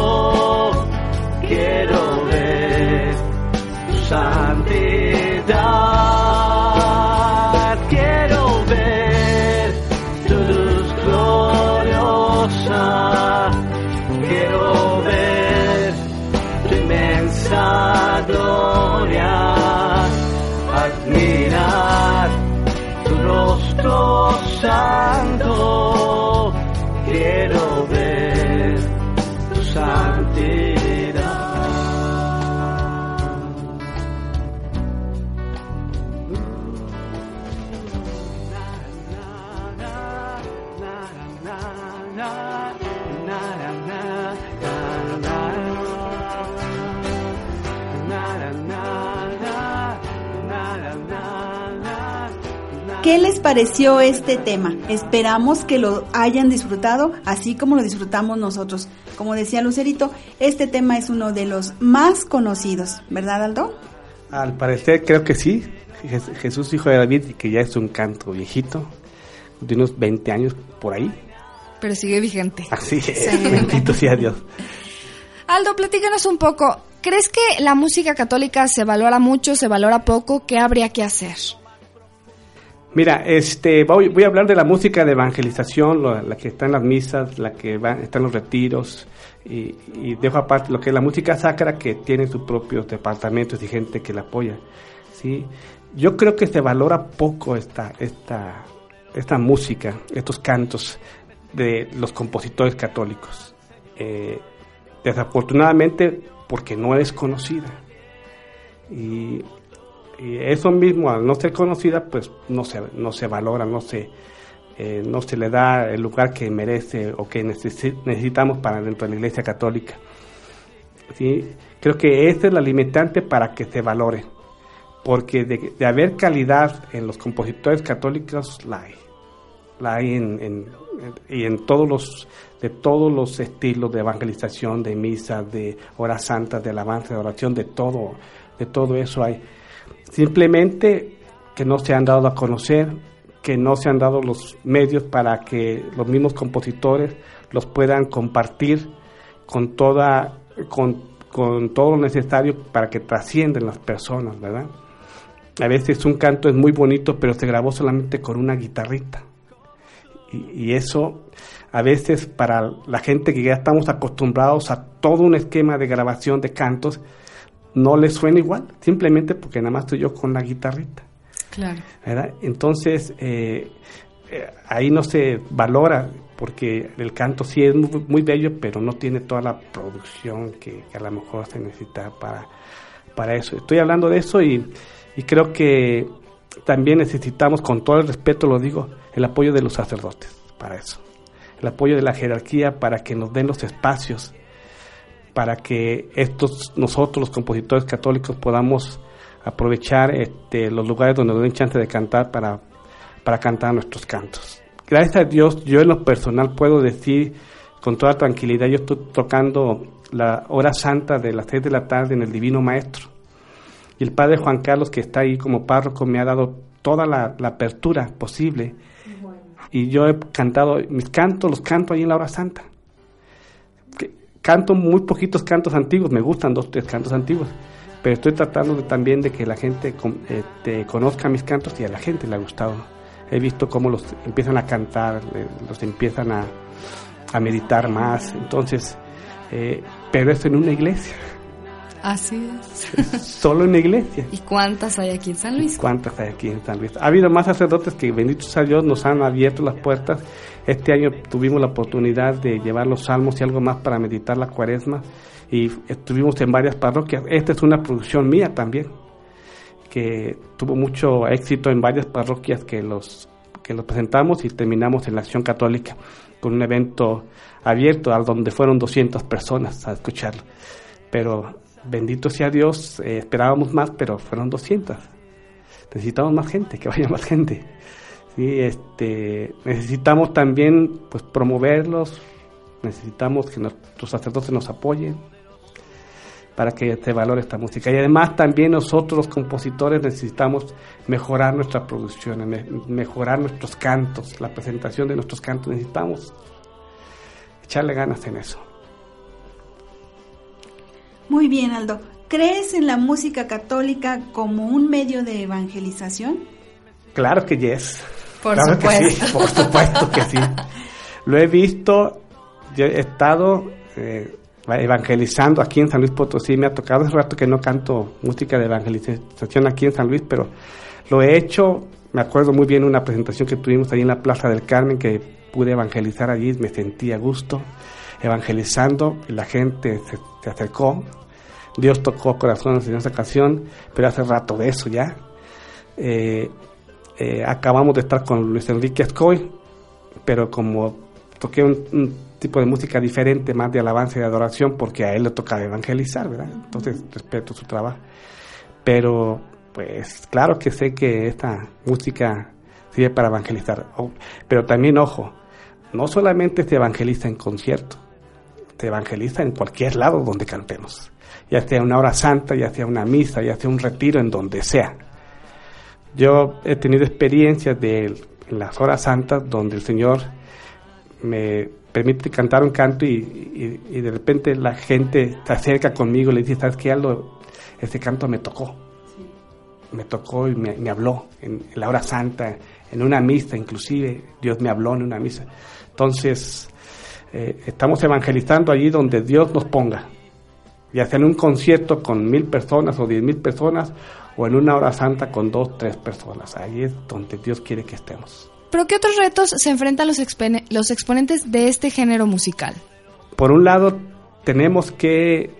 santidad, quiero ver tu luz gloriosa, quiero ver tu inmensa gloria, admirar tu rostro santo, ¿Qué les pareció este tema? Esperamos que lo hayan disfrutado así como lo disfrutamos nosotros. Como decía Lucerito, este tema es uno de los más conocidos, ¿verdad Aldo? Al parecer creo que sí. Jes- Jesús, hijo de David, que ya es un canto viejito, de unos 20 años por ahí. Pero sigue vigente. Así es, Sí. bendito sea Dios. Aldo, platícanos un poco. ¿Crees que la música católica se valora mucho, se valora poco? ¿Qué habría que hacer? Mira, este, voy, a hablar de la música de evangelización, la que está en las misas, la que va, está en los retiros, y, y dejo aparte lo que es la música sacra, que tiene sus propios departamentos y gente que la apoya. ¿sí? Yo creo que se valora poco esta, esta, esta música, estos cantos de los compositores católicos. Eh, desafortunadamente, porque no es conocida. Y y eso mismo, al no ser conocida, pues no se, no se valora, no se, eh, no se le da el lugar que merece o que necesi- necesitamos para dentro de la Iglesia Católica. ¿Sí? Creo que esa es la limitante para que se valore, porque de, haber calidad en los compositores católicos, la hay. La hay en- y en todos los, de todos los estilos de evangelización, de misa, de horas santas, de alabanza, de oración, de todo, de todo eso hay. Simplemente que no se han dado a conocer, que no se han dado los medios para que los mismos compositores los puedan compartir con toda con, con todo lo necesario para que trasciendan las personas, ¿verdad? A veces un canto es muy bonito, pero se grabó solamente con una guitarrita. Y eso, a veces, para la gente que ya estamos acostumbrados a todo un esquema de grabación de cantos, no les suena igual, simplemente porque nada más estoy yo con la guitarrita. Claro. ¿verdad? Entonces, eh, eh, ahí no se valora, porque el canto sí es muy, muy bello, pero no tiene toda la producción que, que a lo mejor se necesita para, para eso. Estoy hablando de eso y, y creo que también necesitamos, con todo el respeto lo digo, el apoyo de los sacerdotes para eso. El apoyo de la jerarquía para que nos den los espacios para que estos nosotros los compositores católicos podamos aprovechar este, los lugares donde nos den chance de cantar para, para cantar nuestros cantos. Gracias a Dios, yo en lo personal puedo decir con toda tranquilidad, yo estoy tocando la hora santa de las seis de la tarde en el Divino Maestro. Y el padre Juan Carlos, que está ahí como párroco, me ha dado toda la, la apertura posible. Y yo he cantado, mis cantos los canto ahí en la hora santa. Canto muy poquitos cantos antiguos, me gustan dos, tres cantos antiguos, pero estoy tratando de- también de que la gente con- este, conozca mis cantos y a la gente le ha gustado. He visto cómo los empiezan a cantar, eh, los empiezan a, a meditar más, entonces, eh, pero es en una iglesia, Así es. solo en una iglesia. ¿Y cuántas hay aquí en San Luis? ¿Cuántas hay aquí en San Luis? Ha habido más sacerdotes que, bendito sea Dios, nos han abierto las puertas. Este año tuvimos la oportunidad de llevar los salmos y algo más para meditar la cuaresma y estuvimos en varias parroquias. Esta es una producción mía también, que tuvo mucho éxito en varias parroquias que los, que los presentamos y terminamos en la Acción Católica con un evento abierto a donde fueron 200 personas a escucharlo. Pero bendito sea Dios, eh, esperábamos más, pero fueron 200 necesitamos más gente, que vaya más gente. Sí, este, necesitamos también pues promoverlos, necesitamos que nuestros sacerdotes nos apoyen para que se valore esta música. Y además también nosotros los compositores necesitamos mejorar nuestra producción, me- mejorar nuestros cantos, la presentación de nuestros cantos, necesitamos echarle ganas en eso. Muy bien, Aldo. ¿Crees en la música católica como un medio de evangelización? Claro que yes. Por claro que sí, supuesto. por supuesto que sí. Lo he visto, yo he estado eh, evangelizando aquí en San Luis Potosí, me ha tocado hace rato que no canto música de evangelización aquí en San Luis, pero lo he hecho, me acuerdo muy bien una presentación que tuvimos ahí en la Plaza del Carmen, que pude evangelizar allí, me sentí a gusto evangelizando, la gente se, se acercó, Dios tocó corazones en esa ocasión, pero hace rato de eso ya. Eh, eh, acabamos de estar con Luis Enrique Ascoy, pero como toqué un, tipo de música diferente, más de alabanza y de adoración, porque a él le toca evangelizar, ¿verdad? Entonces respeto su trabajo. Pero, pues, claro que sé que esta música sirve para evangelizar. Pero también, ojo, no solamente se evangeliza en concierto, se evangeliza en cualquier lado donde cantemos. Ya sea una hora santa, ya sea una misa, ya sea un retiro, en donde sea. Yo he tenido experiencias de en las horas santas donde el Señor me permite cantar un canto y, y- y de repente la gente se acerca conmigo y le dice, ¿sabes qué, Aldo? Ese canto me tocó. Me tocó y me, me habló en, en la hora santa, en una misa inclusive. Dios me habló en una misa. Entonces, eh, estamos evangelizando allí donde Dios nos ponga. Ya sea en un concierto con mil personas o diez mil personas o en una hora santa con dos, tres personas. Ahí es donde Dios quiere que estemos. ¿Pero qué otros retos se enfrentan los, expene- los exponentes de este género musical? Por un lado, tenemos que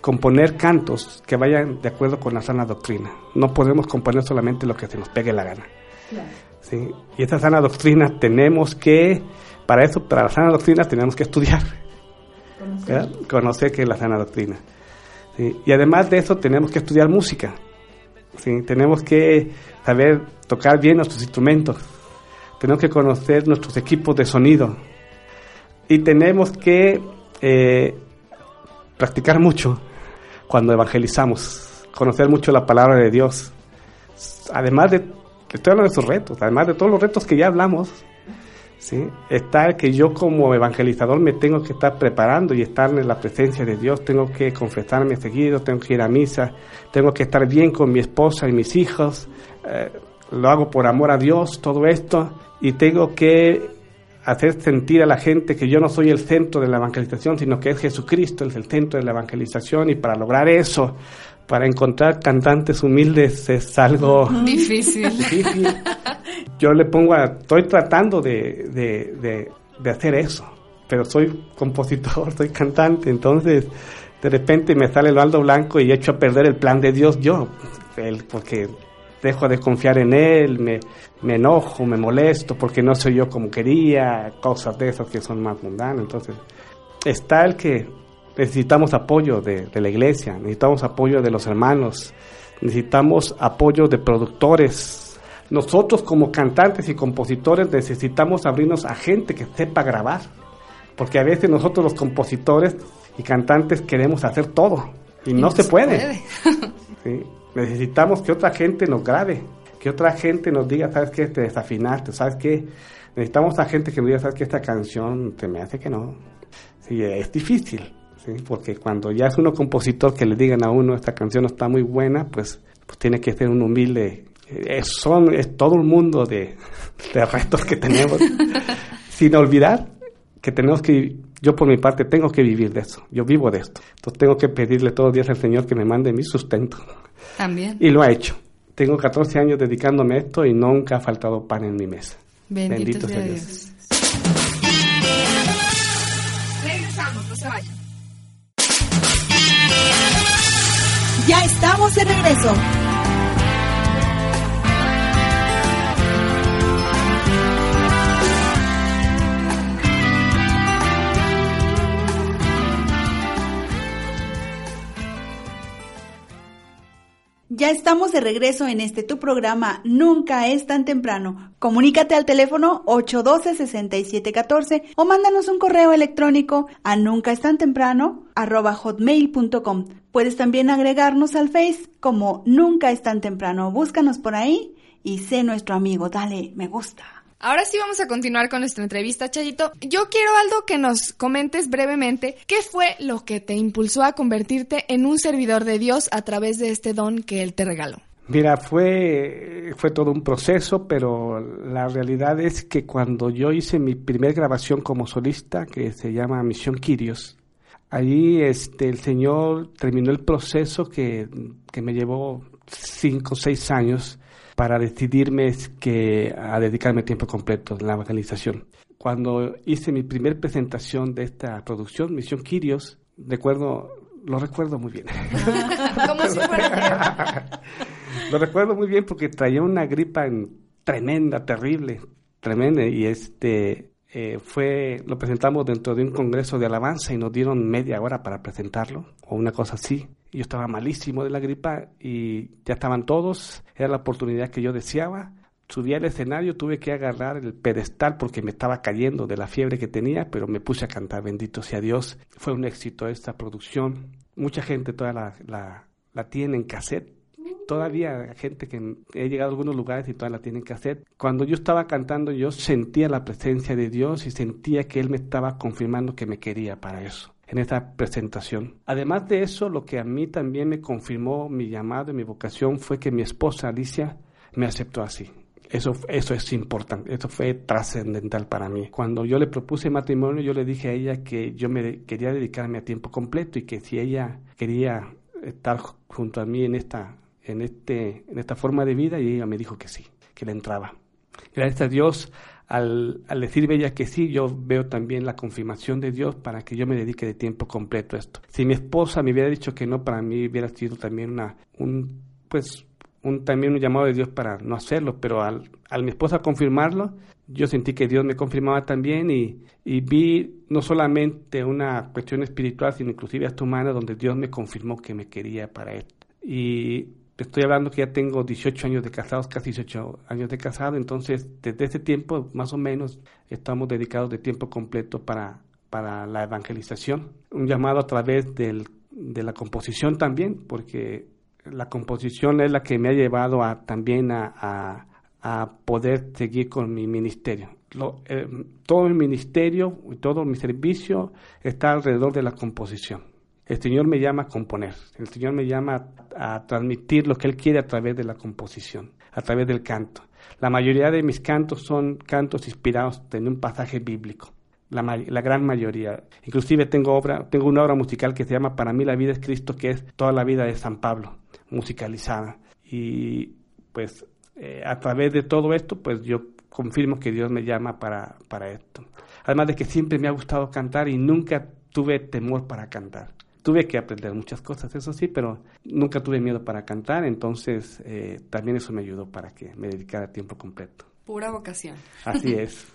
componer cantos que vayan de acuerdo con la sana doctrina. No podemos componer solamente lo que se nos pegue la gana. ¿sí? Y esa sana doctrina tenemos que, para eso, para la sana doctrina tenemos que estudiar. ¿verdad? Conocer qué es la sana doctrina. ¿sí? Y además de eso tenemos que estudiar música. ¿Sí? Tenemos que saber tocar bien nuestros instrumentos. Tenemos que conocer nuestros equipos de sonido. Y tenemos que eh, practicar mucho cuando evangelizamos. Conocer mucho la palabra de Dios. Además de, estoy hablando de esos retos, además de todos los retos que ya hablamos, ¿sí? está el que yo como evangelizador me tengo que estar preparando y estar en la presencia de Dios, tengo que confesarme seguido, tengo que ir a misa, tengo que estar bien con mi esposa y mis hijos, eh, lo hago por amor a Dios, todo esto, y tengo que hacer sentir a la gente que yo no soy el centro de la evangelización, sino que es Jesucristo el, el centro de la evangelización, y para lograr eso, para encontrar cantantes humildes es algo Difícil. difícil. Yo le pongo a, estoy tratando de, de, de, hacer eso, pero soy compositor, soy cantante, entonces de repente me sale el baldo blanco y echo a perder el plan de Dios yo, el, porque dejo de confiar en Él, me, enojo, me molesto porque no soy yo como quería, cosas de esas que son más mundanas. Entonces, está el que necesitamos apoyo de la iglesia, necesitamos apoyo de los hermanos, necesitamos apoyo de productores. Nosotros como cantantes y compositores necesitamos abrirnos a gente que sepa grabar, porque a veces nosotros los compositores y cantantes queremos hacer todo y no, se puede. ¿sí? necesitamos que otra gente nos grabe, que otra gente nos diga, ¿sabes qué? Te desafinaste, ¿sabes qué? Necesitamos a gente que nos diga, ¿sabes qué? Esta canción te me hace que no. Sí, es difícil, ¿sí? porque cuando ya es uno compositor que le digan a uno, esta canción no está muy buena, pues, pues tiene que ser un humilde. Es, son, es todo un mundo de, de retos que tenemos, sin olvidar que tenemos que, yo por mi parte tengo que vivir de eso, yo vivo de esto, entonces tengo que pedirle todos los días al Señor que me mande mi sustento. También. Y lo ha hecho. Tengo 14 años dedicándome a esto y nunca ha faltado pan en mi mesa. Bendito, sea sea Dios. Regresamos, no se vayan. Ya estamos de regreso. Ya estamos de regreso en este tu programa Nunca es tan temprano. Comunícate al teléfono 812-6714 o mándanos un correo electrónico a nunca. Puedes también agregarnos al Face como Nunca es tan temprano. Búscanos por ahí y sé nuestro amigo. Dale, me gusta. Ahora sí vamos a continuar con nuestra entrevista, Chayito. Yo quiero, Aldo, que nos comentes brevemente qué fue lo que te impulsó a convertirte en un servidor de Dios a través de este don que Él te regaló. Mira, fue, fue todo un proceso, pero la realidad es que cuando yo hice mi primer grabación como solista, que se llama Misión Quirios, allí este, el Señor terminó el proceso que, que me llevó cinco o seis años para decidirme es que, a dedicarme tiempo completo en la evangelización. Cuando hice mi primer presentación de esta producción, Misión Quirios, recuerdo, lo recuerdo muy bien. Si fuera Lo recuerdo muy bien porque traía una gripa en- tremenda, terrible, tremenda. Y este eh, fue, lo presentamos dentro de un congreso de alabanza y nos dieron media hora para presentarlo, o una cosa así. Yo estaba malísimo de la gripa y ya estaban todos, era la oportunidad que yo deseaba. Subí al escenario, tuve que agarrar el pedestal porque me estaba cayendo de la fiebre que tenía, pero me puse a cantar, bendito sea Dios. Fue un éxito esta producción. Mucha gente todavía la, la, la tiene en cassette todavía gente que he llegado a algunos lugares y todavía la tienen que hacer. Cuando yo estaba cantando, yo sentía la presencia de Dios y sentía que Él me estaba confirmando que me quería para eso, en esa presentación. Además de eso, lo que a mí también me confirmó mi llamado y mi vocación fue que mi esposa Alicia me aceptó así. Eso, eso es importante, eso fue trascendental para mí. Cuando yo le propuse matrimonio, yo le dije a ella que yo me quería dedicarme a tiempo completo y que si ella quería estar ju- junto a mí en esta, en este, en esta forma de vida, y ella me dijo que sí, que le entraba. Gracias a Dios, al, al decirme ella que sí, yo veo también la confirmación de Dios para que yo me dedique de tiempo completo a esto. Si mi esposa me hubiera dicho que no, para mí hubiera sido también una, un, pues, un, también un llamado de Dios para no hacerlo, pero al, al mi esposa confirmarlo, yo sentí que Dios me confirmaba también y, y vi no solamente una cuestión espiritual, sino inclusive hasta humana, donde Dios me confirmó que me quería para esto. Y estoy hablando que ya tengo 18 años de casados, casi 18 años de casado, entonces desde ese tiempo más o menos estamos dedicados de tiempo completo para, para la evangelización. Un llamado a través del, de la composición también, porque la composición es la que me ha llevado a, también a, a, poder seguir con mi ministerio. Lo, eh, todo mi ministerio y todo mi servicio está alrededor de la composición. El Señor me llama a componer, el Señor me llama a, transmitir lo que Él quiere a través de la composición, a través del canto. La mayoría de mis cantos son cantos inspirados en un pasaje bíblico, la, gran mayoría. Inclusive tengo una obra musical que se llama Para mí la vida es Cristo, que es toda la vida de San Pablo, musicalizada. Y pues eh, a través de todo esto, pues yo confirmo que Dios me llama para, para esto. Además de que siempre me ha gustado cantar y nunca tuve temor para cantar. Tuve que aprender muchas cosas, eso sí, pero nunca tuve miedo para cantar, entonces eh, también eso me ayudó para que me dedicara a tiempo completo. Pura vocación. Así es.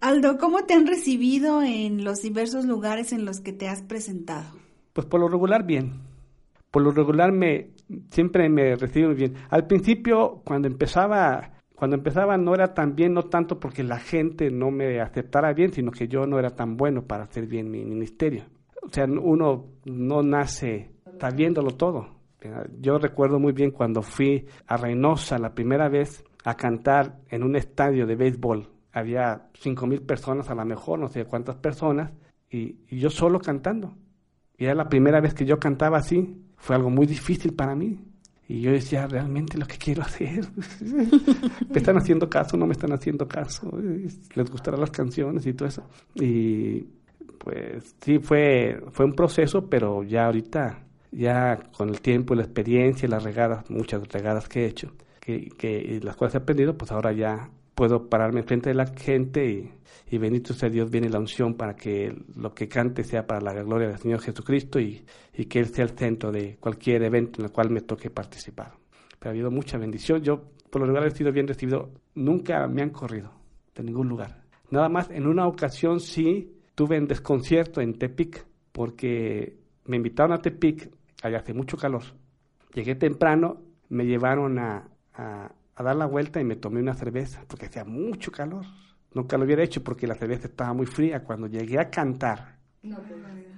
Aldo, ¿cómo te han recibido en los diversos lugares en los que te has presentado? Pues por lo regular bien. Por lo regular me siempre me reciben bien. Al principio cuando empezaba cuando empezaba no era tan bien, no tanto porque la gente no me aceptara bien, sino que yo no era tan bueno para hacer bien mi ministerio. O sea, uno no nace sabiéndolo todo. Yo recuerdo muy bien cuando fui a Reynosa la primera vez a cantar en un estadio de béisbol. Había cinco mil personas a lo mejor, no sé cuántas personas, y, y yo solo cantando. Y era la primera vez que yo cantaba así. Fue algo muy difícil para mí. Y yo decía, realmente lo que quiero hacer. ¿Me están haciendo caso? ¿No me están haciendo caso? ¿Les gustarán las canciones y todo eso? Y pues sí, fue, fue un proceso, pero ya ahorita, ya con el tiempo, la experiencia, las regadas, muchas regadas que he hecho, que, que las cuales he aprendido, pues ahora ya puedo pararme frente de la gente y, bendito sea Dios, viene la unción para que lo que cante sea para la gloria del Señor Jesucristo y, y que Él sea el centro de cualquier evento en el cual me toque participar. Pero ha habido mucha bendición. Yo, por lo general, he sido bien recibido. Nunca me han corrido de ningún lugar. Nada más, en una ocasión sí tuve en desconcierto en Tepic, porque me invitaron a Tepic, allá hace mucho calor. Llegué temprano, me llevaron a, a, a dar la vuelta y me tomé una cerveza, porque hacía mucho calor. Nunca lo hubiera hecho porque la cerveza estaba muy fría. Cuando llegué a cantar,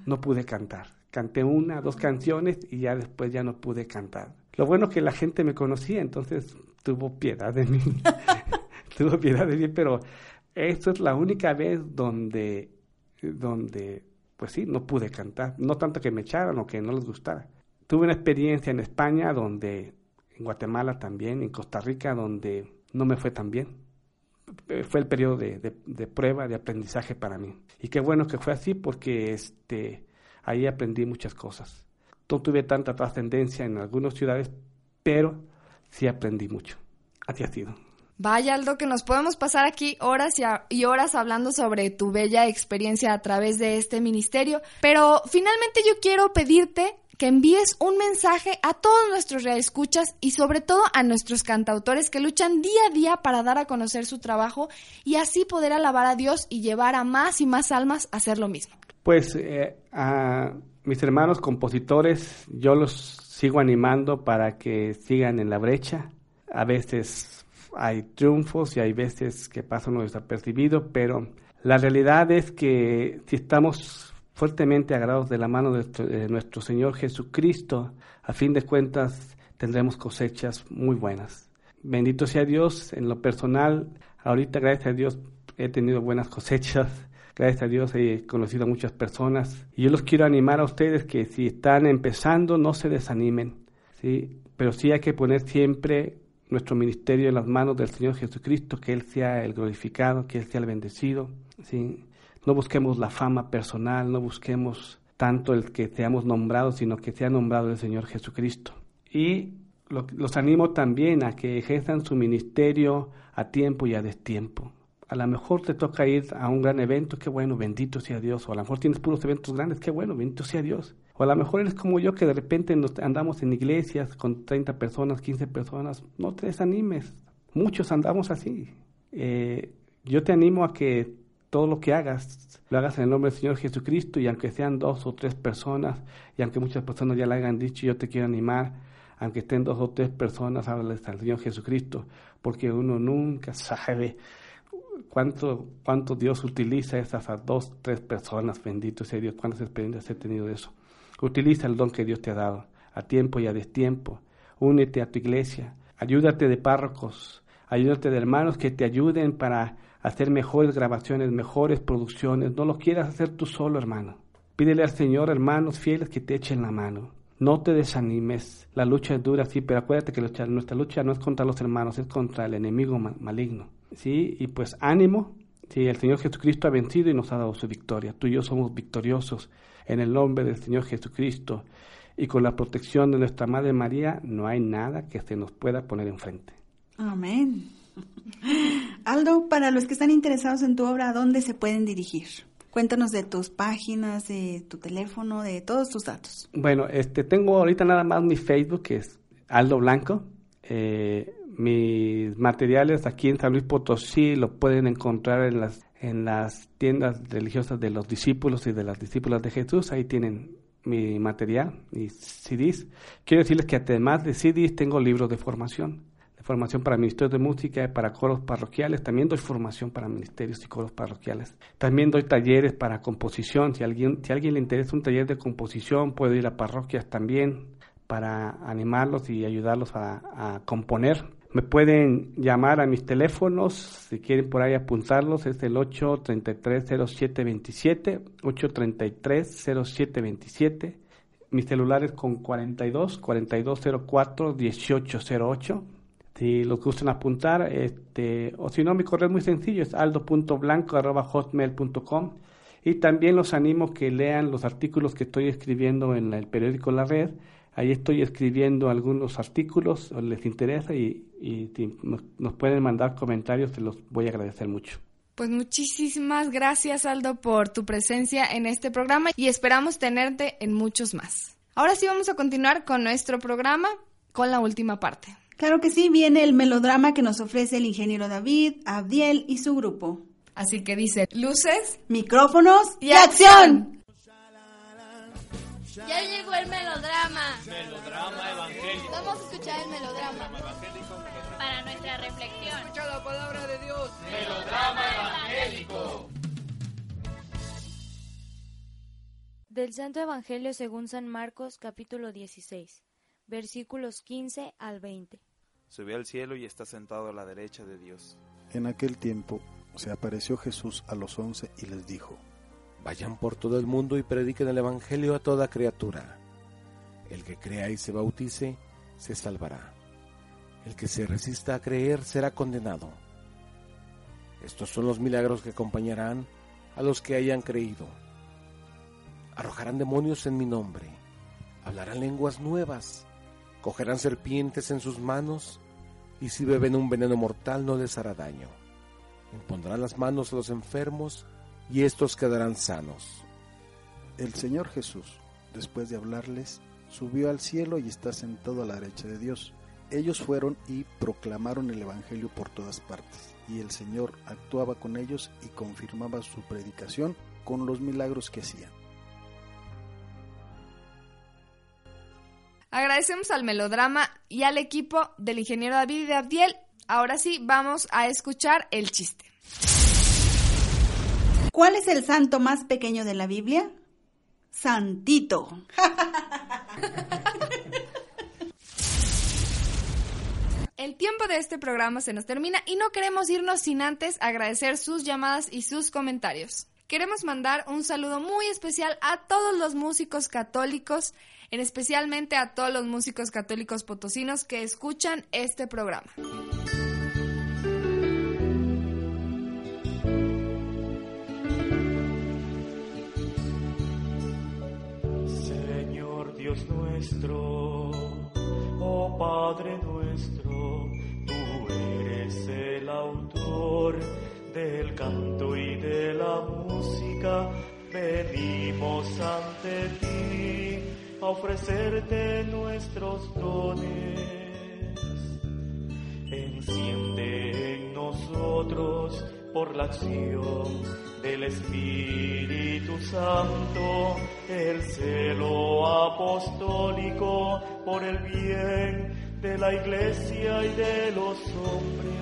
no pude cantar. Canté una, dos canciones y ya después ya no pude cantar. Lo bueno que la gente me conocía, entonces tuvo piedad de mí. tuvo piedad de mí, pero esto es la única vez donde, donde, pues sí, no pude cantar. No tanto que me echaran o que no les gustara. Tuve una experiencia en España donde, en Guatemala también, en Costa Rica, donde no me fue tan bien eh, fue el periodo de, de, prueba, de aprendizaje para mí. Y qué bueno que fue así porque este, ahí aprendí muchas cosas. No tuve tanta trascendencia en algunas ciudades, pero sí aprendí mucho. Así ha sido. Vaya, Aldo, que nos podemos pasar aquí horas y, y, horas hablando sobre tu bella experiencia a través de este ministerio. Pero finalmente yo quiero pedirte que envíes un mensaje a todos nuestros reescuchas y sobre todo a nuestros cantautores que luchan día a día para dar a conocer su trabajo y así poder alabar a Dios y llevar a más y más almas a hacer lo mismo. Pues eh, a mis hermanos compositores yo los sigo animando para que sigan en la brecha. A veces hay triunfos y hay veces que pasan desapercibidos, pero la realidad es que si estamos fuertemente agarrados de la mano de, de, nuestro Señor Jesucristo, a fin de cuentas tendremos cosechas muy buenas. Bendito sea Dios, en lo personal, ahorita gracias a Dios he tenido buenas cosechas, gracias a Dios he conocido a muchas personas y yo los quiero animar a ustedes que si están empezando no se desanimen, ¿sí? pero sí hay que poner siempre nuestro ministerio en las manos del Señor Jesucristo, que Él sea el glorificado, que Él sea el bendecido, ¿sí? No busquemos la fama personal, no busquemos tanto el que seamos nombrados, sino que sea nombrado el Señor Jesucristo. Y lo, los animo también a que ejerzan su ministerio a tiempo y a destiempo. A lo mejor te toca ir a un gran evento, qué bueno, bendito sea Dios. O a lo mejor tienes puros eventos grandes, qué bueno, bendito sea Dios. O a lo mejor eres como yo que de repente nos andamos en iglesias con 30 personas, 15 personas. No te desanimes. Muchos andamos así. Eh, yo te animo a que todo lo que hagas, lo hagas en el nombre del Señor Jesucristo y aunque sean dos o tres personas y aunque muchas personas ya le hayan dicho, yo te quiero animar, aunque estén dos o tres personas, háblales al Señor Jesucristo, porque uno nunca sabe cuánto, cuánto Dios utiliza esas dos, tres personas, bendito sea Dios, cuántas experiencias he tenido de eso. Utiliza el don que Dios te ha dado, a tiempo y a destiempo. Únete a tu iglesia, ayúdate de párrocos, ayúdate de hermanos que te ayuden para hacer mejores grabaciones, mejores producciones. No lo quieras hacer tú solo, hermano. Pídele al Señor, hermanos fieles, que te echen la mano. No te desanimes. La lucha es dura, sí, pero acuérdate que nuestra lucha no es contra los hermanos, es contra el enemigo maligno. Sí, y pues ánimo. Sí, el Señor Jesucristo ha vencido y nos ha dado su victoria. Tú y yo somos victoriosos en el nombre del Señor Jesucristo. Y con la protección de nuestra Madre María no hay nada que se nos pueda poner enfrente. Amén. Aldo, para los que están interesados en tu obra, ¿a dónde se pueden dirigir? Cuéntanos de tus páginas, de tu teléfono, de todos tus datos. Bueno, este, tengo ahorita nada más mi Facebook, que es Aldo Blanco. Eh, mis materiales aquí en San Luis Potosí lo pueden encontrar en las, en las tiendas religiosas de los discípulos y de las discípulas de Jesús. Ahí tienen mi material, mis CDs. Quiero decirles que además de CDs tengo libros de formación formación para ministerios de música, para coros parroquiales, también doy formación para ministerios y coros parroquiales. También doy talleres para composición, si a alguien, si alguien le interesa un taller de composición, puede ir a parroquias también para animarlos y ayudarlos a, a componer. Me pueden llamar a mis teléfonos, si quieren por ahí apuntarlos, es el 833-0727, 833-0727. Mis celulares con 42, 4204, 1808. Si los gustan apuntar, este, o si no, mi correo es muy sencillo, es aldo.blanco.hotmail.com. Y también los animo que lean los artículos que estoy escribiendo en el periódico La Red. Ahí estoy escribiendo algunos artículos, les interesa, y, y si nos, nos pueden mandar comentarios, se los voy a agradecer mucho. Pues muchísimas gracias Aldo por tu presencia en este programa y esperamos tenerte en muchos más. Ahora sí vamos a continuar con nuestro programa con la última parte. Claro que sí, viene el melodrama que nos ofrece el ingeniero David, Abdiel y su grupo. Así que dice, luces Micrófonos y acción. Ya llegó el melodrama. Melodrama evangélico. Vamos a escuchar el melodrama. Para nuestra reflexión. Escucha la palabra de Dios. Melodrama evangélico. Del Santo Evangelio según San Marcos capítulo 16, versículos 15 al 20. Subió al cielo y está sentado a la derecha de Dios. En aquel tiempo se apareció Jesús a los once y les dijo, Vayan por todo el mundo y prediquen el Evangelio a toda criatura. El que crea y se bautice, se salvará. El que se resista a creer será condenado. Estos son los milagros que acompañarán a los que hayan creído. Arrojarán demonios en mi nombre, hablarán lenguas nuevas, cogerán serpientes en sus manos, y si beben un veneno mortal no les hará daño. Impondrán las manos a los enfermos, y estos quedarán sanos. El Señor Jesús, después de hablarles, subió al cielo y está sentado a la derecha de Dios. Ellos fueron y proclamaron el Evangelio por todas partes, y el Señor actuaba con ellos y confirmaba su predicación con los milagros que hacían. Agradecemos al melodrama y al equipo del ingeniero David y de Abdiel. Ahora sí, vamos a escuchar el chiste. ¿Cuál es el santo más pequeño de la Biblia? Santito. El tiempo de este programa se nos termina y no queremos irnos sin antes agradecer sus llamadas y sus comentarios. Queremos mandar un saludo muy especial a todos los músicos católicos, en especialmente a todos los músicos católicos potosinos que escuchan este programa. Dios nuestro, oh Padre nuestro, tú eres el autor del canto y de la música, venimos ante ti a ofrecerte nuestros dones. Enciende en nosotros por la acción del Espíritu Santo el celo apostólico por el bien de la iglesia y de los hombres.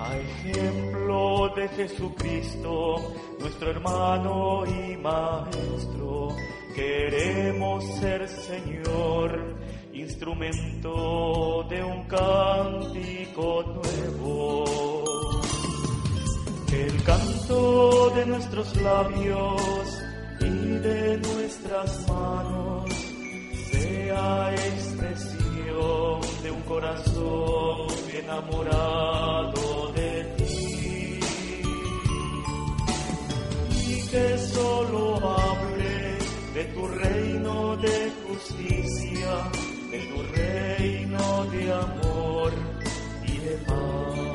A ejemplo de Jesucristo, nuestro hermano y maestro, queremos ser Señor, instrumento de un cántico nuevo. El canto de nuestros labios y de nuestras manos sea expresión de un corazón enamorado de ti y que solo hable de tu reino de justicia, de tu reino de amor y de paz.